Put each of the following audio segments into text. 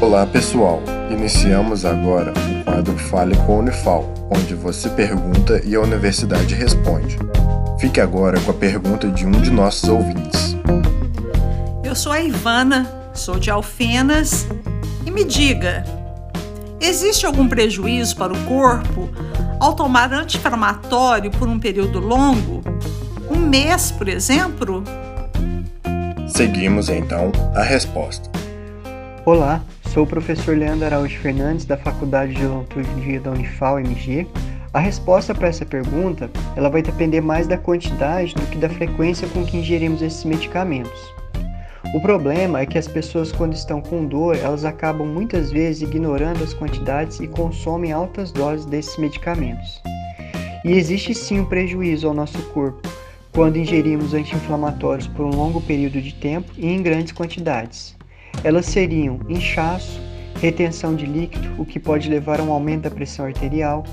Olá pessoal, iniciamos agora o quadro Fale com a Unifal, onde você pergunta e a universidade responde. Fique agora com a pergunta de um de nossos ouvintes. Eu sou a Ivana, sou de Alfenas e me diga: existe algum prejuízo para o corpo ao tomar anti-inflamatório por um período longo? Um mês, por exemplo? Seguimos então a resposta. Olá, sou o professor Leandro Araújo Fernandes da Faculdade de Odontologia da Unifal MG. A resposta para essa pergunta, ela vai depender mais da quantidade do que da frequência com que ingerimos esses medicamentos. O problema é que as pessoas quando estão com dor, elas acabam muitas vezes ignorando as quantidades e consomem altas doses desses medicamentos. E existe sim um prejuízo ao nosso corpo quando ingerimos anti-inflamatórios por um longo período de tempo e em grandes quantidades. Elas seriam inchaço, retenção de líquido, o que pode levar a um aumento da pressão arterial,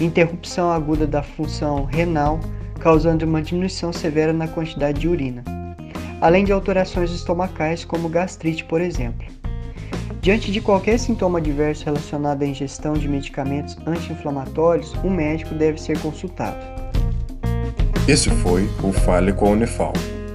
interrupção aguda da função renal, causando uma diminuição severa na quantidade de urina, além de alterações estomacais, como gastrite, por exemplo. Diante de qualquer sintoma adverso relacionado à ingestão de medicamentos anti-inflamatórios, um médico deve ser consultado. Esse foi o Fale com a Unifal.